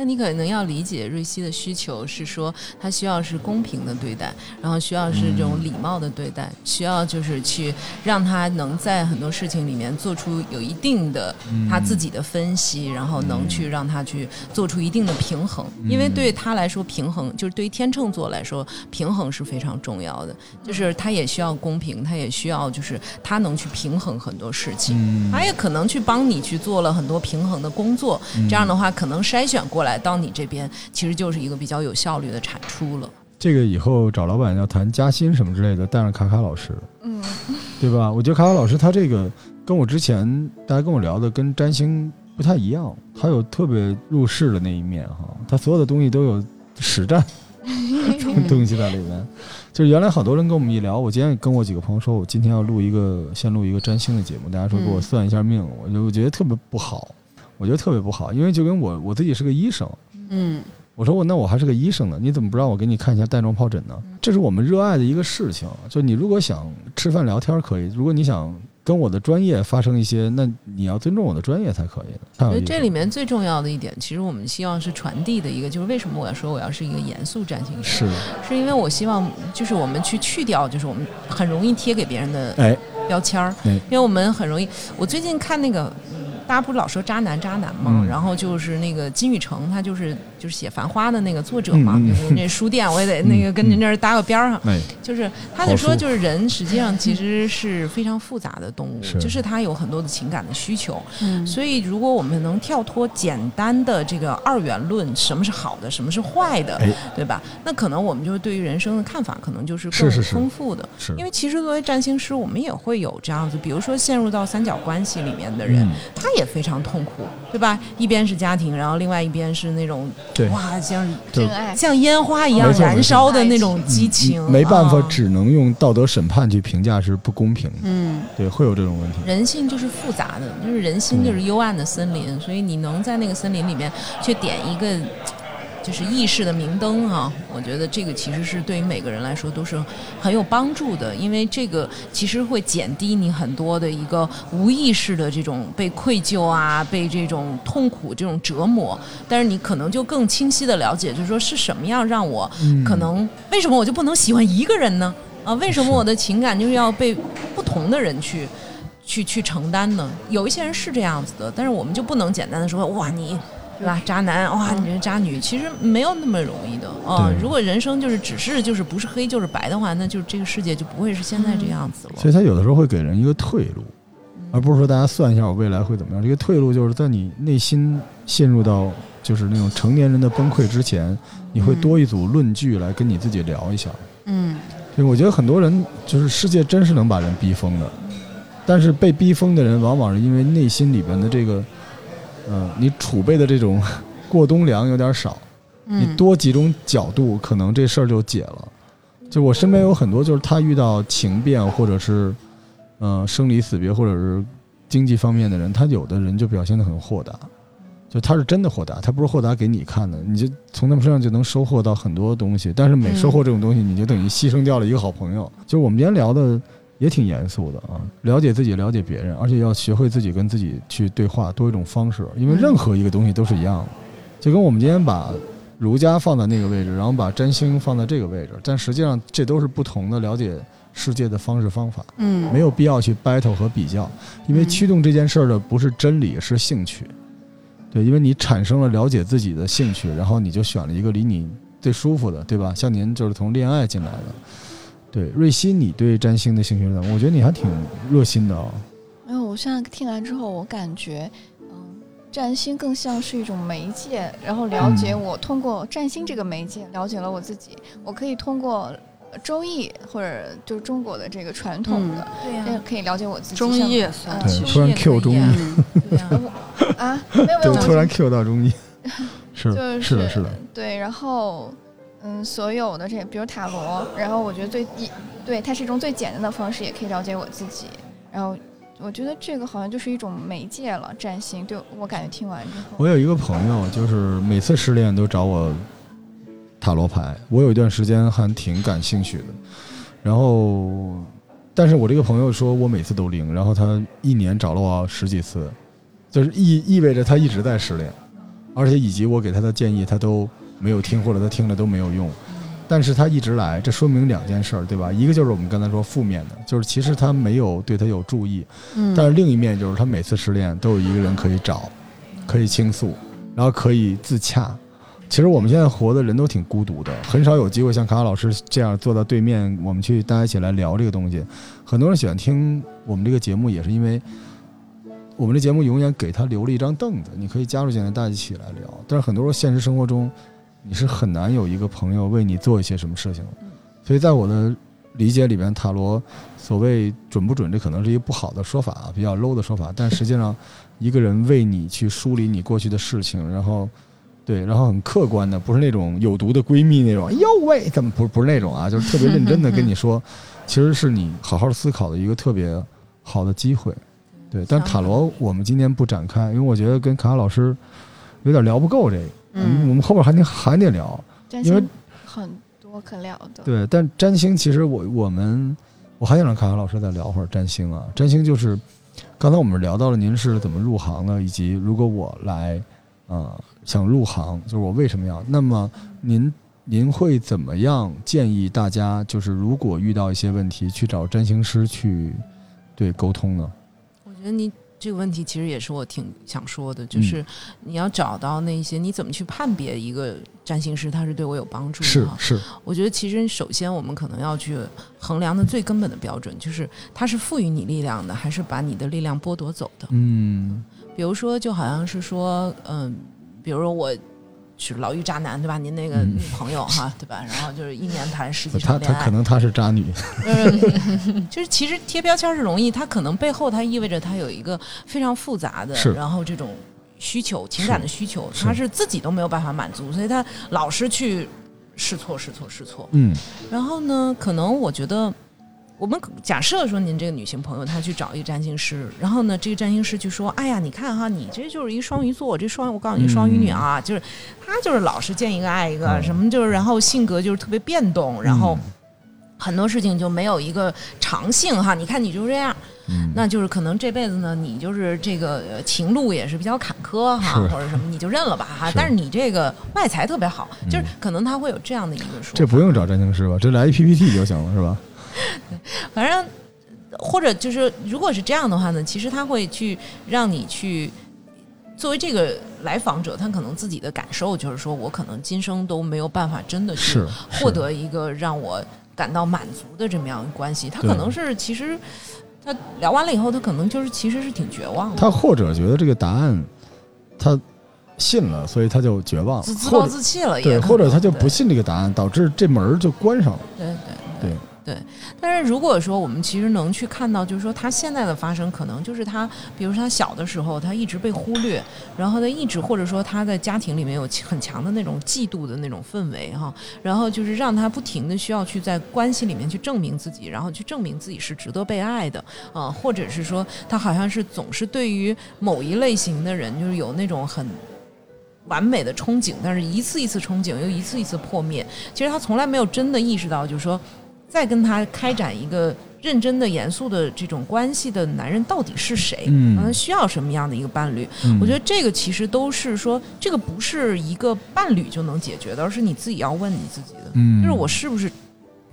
那你可能要理解瑞希的需求是说，他需要是公平的对待，然后需要是这种礼貌的对待，需要就是去让他能在很多事情里面做出有一定的他自己的分析，然后能去让他去做出一定的平衡。因为对他来说，平衡就是对于天秤座来说，平衡是非常重要的。就是他也需要公平，他也需要就是他能去平衡很多事情，他也可能去帮你去做了很多平衡的工作。这样的话，可能筛选过来。来到你这边，其实就是一个比较有效率的产出了。这个以后找老板要谈加薪什么之类的，带上卡卡老师，嗯，对吧？我觉得卡卡老师他这个跟我之前大家跟我聊的跟占星不太一样，他有特别入世的那一面哈，他所有的东西都有实战 东西在里面。就是原来好多人跟我们一聊，我今天跟我几个朋友说，我今天要录一个先录一个占星的节目，大家说给我算一下命，我就我觉得特别不好。我觉得特别不好，因为就跟我我自己是个医生，嗯，我说我那我还是个医生呢，你怎么不让我给你看一下带状疱疹呢？这是我们热爱的一个事情。就你如果想吃饭聊天可以，如果你想跟我的专业发生一些，那你要尊重我的专业才可以。我觉得这里面最重要的一点，其实我们希望是传递的一个，就是为什么我要说我要是一个严肃占星师，是是因为我希望就是我们去去掉，就是我们很容易贴给别人的标签儿，因为我们很容易。我最近看那个。大家不是老说渣男渣男吗？然后就是那个金宇澄，他就是就是写《繁花》的那个作者嘛。那书店我也得那个跟您这儿搭个边儿上。就是他就说，就是人实际上其实是非常复杂的动物，就是他有很多的情感的需求。所以如果我们能跳脱简单的这个二元论，什么是好的，什么是坏的，对吧？那可能我们就是对于人生的看法，可能就是更丰富的。因为其实作为占星师，我们也会有这样子，比如说陷入到三角关系里面的人，他。也非常痛苦，对吧？一边是家庭，然后另外一边是那种哇，像真爱，像烟花一样燃烧的那种激情。没办法，只能用道德审判去评价是不公平。嗯，对，会有这种问题。人性就是复杂的，就是人心就是幽暗的森林，所以你能在那个森林里面去点一个。就是意识的明灯啊！我觉得这个其实是对于每个人来说都是很有帮助的，因为这个其实会减低你很多的一个无意识的这种被愧疚啊、被这种痛苦这种折磨。但是你可能就更清晰的了解，就是说是什么样让我可能为什么我就不能喜欢一个人呢？啊，为什么我的情感就是要被不同的人去去去承担呢？有一些人是这样子的，但是我们就不能简单的说哇你。对吧？渣男哇，你这渣女，其实没有那么容易的啊。如果人生就是只是就是不是黑就是白的话，那就这个世界就不会是现在这样子了。所以他有的时候会给人一个退路，而不是说大家算一下我未来会怎么样。这个退路就是在你内心陷入到就是那种成年人的崩溃之前，你会多一组论据来跟你自己聊一下。嗯，所以我觉得很多人就是世界真是能把人逼疯的，但是被逼疯的人往往是因为内心里边的这个。嗯，你储备的这种 过冬粮有点少，你多几种角度，可能这事儿就解了。就我身边有很多，就是他遇到情变或者是嗯生离死别或者是经济方面的人，他有的人就表现得很豁达，就他是真的豁达，他不是豁达给你看的，你就从他们身上就能收获到很多东西。但是每收获这种东西，你就等于牺牲掉了一个好朋友。就我们今天聊的。也挺严肃的啊，了解自己，了解别人，而且要学会自己跟自己去对话，多一种方式。因为任何一个东西都是一样的，就跟我们今天把儒家放在那个位置，然后把占星放在这个位置，但实际上这都是不同的了解世界的方式方法。嗯，没有必要去 battle 和比较，因为驱动这件事儿的不是真理，是兴趣。对，因为你产生了了解自己的兴趣，然后你就选了一个离你最舒服的，对吧？像您就是从恋爱进来的。对，瑞希，你对占星的兴趣怎么？我觉得你还挺热心的哦。没有，我现在听完之后，我感觉，嗯，占星更像是一种媒介，然后了解我通过占星这个媒介了解了我自己。我可以通过周易或者就是中国的这个传统的，对呀，可以了解我自己。中医也算，对，突然 Q 中医，啊，没有没有，突然 Q 到中医，是是的，是的，对，然后。嗯，所有的这，比如塔罗，然后我觉得最一，对，它是一种最简单的方式，也可以了解我自己。然后我觉得这个好像就是一种媒介了，占星。对我感觉听完之后，我有一个朋友，就是每次失恋都找我塔罗牌。我有一段时间还挺感兴趣的，然后，但是我这个朋友说我每次都灵，然后他一年找了我十几次，就是意意味着他一直在失恋，而且以及我给他的建议，他都。没有听或者他听了都没有用，但是他一直来，这说明两件事儿，对吧？一个就是我们刚才说负面的，就是其实他没有对他有注意，嗯，但是另一面就是他每次失恋都有一个人可以找，可以倾诉，然后可以自洽。其实我们现在活的人都挺孤独的，很少有机会像卡卡老师这样坐到对面，我们去大家一起来聊这个东西。很多人喜欢听我们这个节目，也是因为我们这节目永远给他留了一张凳子，你可以加入进来，大家一起来聊。但是很多时候现实生活中。你是很难有一个朋友为你做一些什么事情，所以在我的理解里边，塔罗所谓准不准，这可能是一个不好的说法啊，比较 low 的说法。但实际上，一个人为你去梳理你过去的事情，然后对，然后很客观的，不是那种有毒的闺蜜那种。哎呦喂，怎么不不是那种啊？就是特别认真的跟你说，其实是你好好思考的一个特别好的机会。对，但塔罗我们今天不展开，因为我觉得跟卡卡老师有点聊不够这个。嗯，我们后边还得还得聊，因为很多可聊的。对，但占星其实我我们我还想让卡卡老师再聊会儿占星啊。占星就是刚才我们聊到了您是怎么入行的，以及如果我来啊想入行，就是我为什么要？那么您您会怎么样建议大家？就是如果遇到一些问题，去找占星师去对沟通呢？我觉得你。这个问题其实也是我挺想说的，就是你要找到那些你怎么去判别一个占星师他是对我有帮助的？是是，我觉得其实首先我们可能要去衡量的最根本的标准就是他是赋予你力量的，还是把你的力量剥夺走的？嗯，比如说就好像是说，嗯，比如说我。是牢狱渣男，对吧？您那个女朋友哈，对吧？然后就是一年谈十几他场恋爱，他可能他是渣女，嗯，就是其实贴标签是容易，他可能背后它意味着他有一个非常复杂的，然后这种需求、情感的需求，是他是自己都没有办法满足，所以他老是去试错、试错、试错。嗯然后呢，可能我觉得，我们假设说您这个女性朋友她去找一个占星师，然后呢，这个占星师就说：“哎呀，你看哈，你这就是一双鱼座，这双我告诉你，双鱼女啊，就是她就是老是见一个爱一个，嗯什么就是然后性格就是特别变动，然后嗯很多事情就没有一个长性哈。你看你就这样，嗯，那就是可能这辈子呢，你就是这个呃情路也是比较坎坷哈，或者什么，你就认了吧哈。是但是你这个外财特别好，就是嗯可能他会有这样的一个说法。这不用找占星师吧？这来一 PPT 就行了，是吧？反正或者就是，如果是这样的话呢，其实他会去让你去作为这个来访者，他可能自己的感受就是说我可能今生都没有办法真的去获得一个让我感到满足的这么样的关系。他可能是其实他聊完了以后，他可能就是其实是挺绝望的，他或者觉得这个答案他信了，所以他就绝望，了自暴自弃了也对，或者他就不信这个答案，导致这门就关上了。对对对，但是如果说我们其实能去看到，就是说他现在的发生，可能就是他，比如说他小的时候，他一直被忽略，然后他一直或者说他在家庭里面有很强的那种嫉妒的那种氛围哈，然后就是让他不停的需要去在关系里面去证明自己，然后去证明自己是值得被爱的啊、或者是说他好像是总是对于某一类型的人，就是有那种很。完美的憧憬，但是一次一次憧憬又一次一次破灭。其实他从来没有真的意识到，就是说，在跟他开展一个认真的、严肃的这种关系的男人到底是谁？嗯他需要什么样的一个伴侣？嗯我觉得这个其实都是说，这个不是一个伴侣就能解决的，而是你自己要问你自己的，嗯就是我是不是。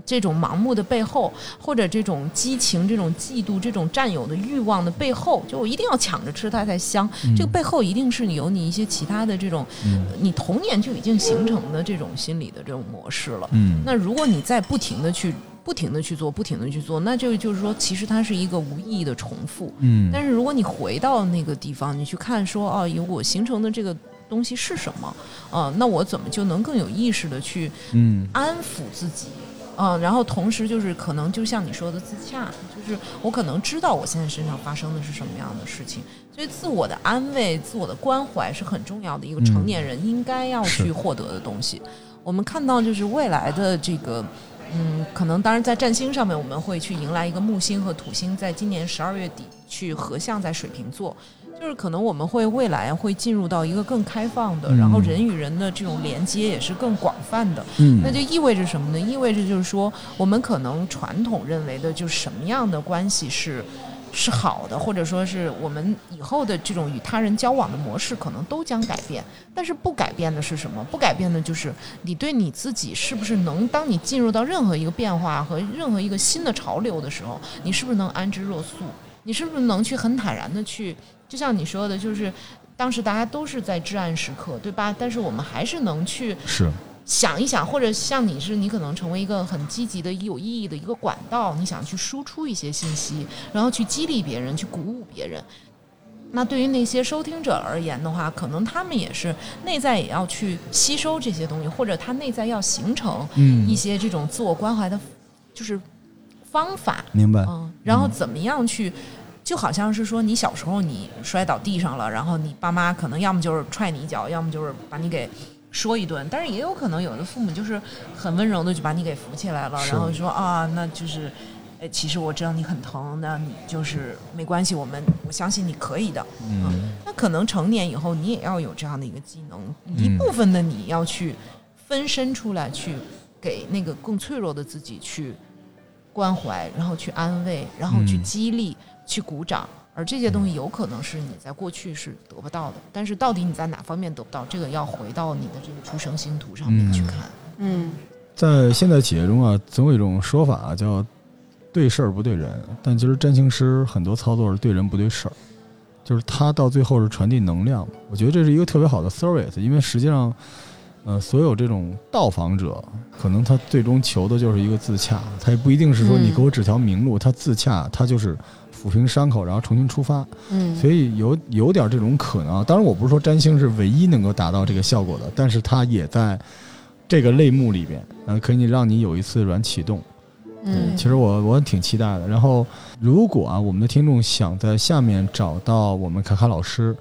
这种盲目的背后，或者这种激情、这种嫉妒、这种占有的欲望的背后，就我一定要抢着吃它才香。这个背后一定是你有你一些其他的这种，嗯你童年就已经形成的这种心理的这种模式了。嗯那如果你再不停的去、不停的去做、不停的去做，那就就是说，其实它是一个无意义的重复。嗯但是如果你回到那个地方，你去看说，哦，有我形成的这个东西是什么？啊、那我怎么就能更有意识的去嗯安抚自己？嗯，然后同时就是可能就像你说的自洽，就是我可能知道我现在身上发生的是什么样的事情，所以自我的安慰、自我的关怀是很重要的一个成年人应该要去获得的东西。我们看到就是未来的这个。嗯，可能当然在占星上面，我们会去迎来一个木星和土星在今年十二月底去合相在水瓶座，就是可能我们会未来会进入到一个更开放的，嗯然后人与人的这种连接也是更广泛的。嗯那就意味着什么呢？意味着就是说，我们可能传统认为的，就是什么样的关系是是好的，或者说是我们以后的这种与他人交往的模式，可能都将改变。但是不改变的是什么？不改变的就是你对你自己是不是能，当你进入到任何一个变化和任何一个新的潮流的时候，你是不是能安之若素？你是不是能去很坦然的去，就像你说的，就是当时大家都是在至暗时刻，对吧？但是我们还是能去是想一想，或者像你是你可能成为一个很积极的、有意义的一个管道，你想去输出一些信息，然后去激励别人，去鼓舞别人。那对于那些收听者而言的话，可能他们也是内在也要去吸收这些东西，或者他内在要形成嗯一些这种自我关怀的，就是方法。明白嗯，然后怎么样去，就好像是说你小时候你摔倒地上了，然后你爸妈可能要么就是踹你一脚，要么就是把你给说一顿，但是也有可能有的父母就是很温柔的就把你给扶起来了，然后说啊，那就是。哎，其实我知道你很疼，那你就是没关系，我们我相信你可以的。嗯那可能成年以后，你也要有这样的一个技能，一嗯部分的你要去分身出来，去给那个更脆弱的自己去关怀，然后去安慰，然后去嗯激励，去鼓掌。而这些东西有可能是你在过去是得不到的，但是到底你在哪方面得不到，这个要回到你的这个出生星图上面去看。嗯在现代企业中啊，总有一种说法、啊、叫“对事儿不对人”，但其实占星师很多操作是对人不对事儿，就是他到最后是传递能量。我觉得这是一个特别好的 service，因为实际上，呃，所有这种到访者，可能他最终求的就是一个自洽，他也不一定是说嗯你给我指条明路，他自洽，他就是抚平伤口，然后重新出发。嗯，所以有有点这种可能。当然，我不是说占星是唯一能够达到这个效果的，但是它也在这个类目里边，嗯，可以让你有一次软启动。嗯，其实我我挺期待的。然后，如果啊，我们的听众想在下面找到我们卡卡老师，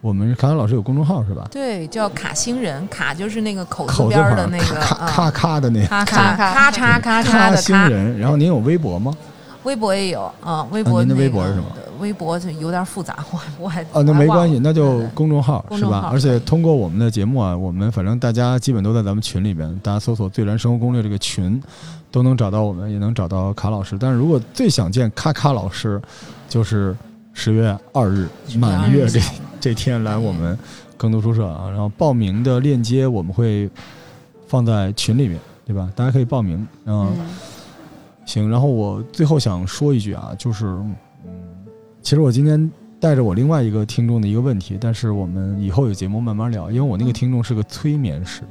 我们卡卡老师有公众号是吧？对，叫卡星人，卡就是那个口字口边的那个咔啊，咔咔的那个咔咔咔咔嚓咔嚓的咔。星人。然后您有微博吗？微博也有啊，微博、您的那微博是什么？微博就有点复杂，我我还哦，那没关系，那就公众号是吧？而且通过我们的节目啊，我们反正大家基本都在咱们群里边，大家搜索“最燃生活攻略”这个群，都能找到我们，也能找到卡老师。但是如果最想见卡卡老师，就是十月二日满月这这天来我们更读书社啊，然后报名的链接我们会放在群里面，对吧？大家可以报名。嗯，嗯行。然后我最后想说一句啊，就是，嗯，其实我今天带着我另外一个听众的一个问题，但是我们以后有节目慢慢聊，因为我那个听众是个催眠师。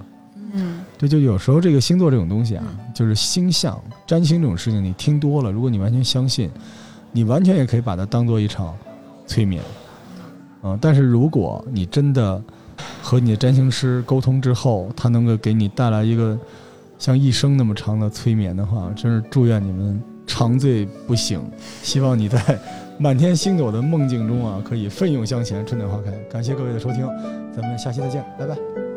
嗯对，就有时候这个星座这种东西啊，就是星象、占星这种事情，你听多了，如果你完全相信，你完全也可以把它当做一场催眠。嗯，但是如果你真的和你的占星师沟通之后，他能够给你带来一个像一生那么长的催眠的话，真是祝愿你们长醉不醒，希望你在满天星斗的梦境中啊，可以奋勇向前，春暖花开。感谢各位的收听，咱们下期再见，拜拜。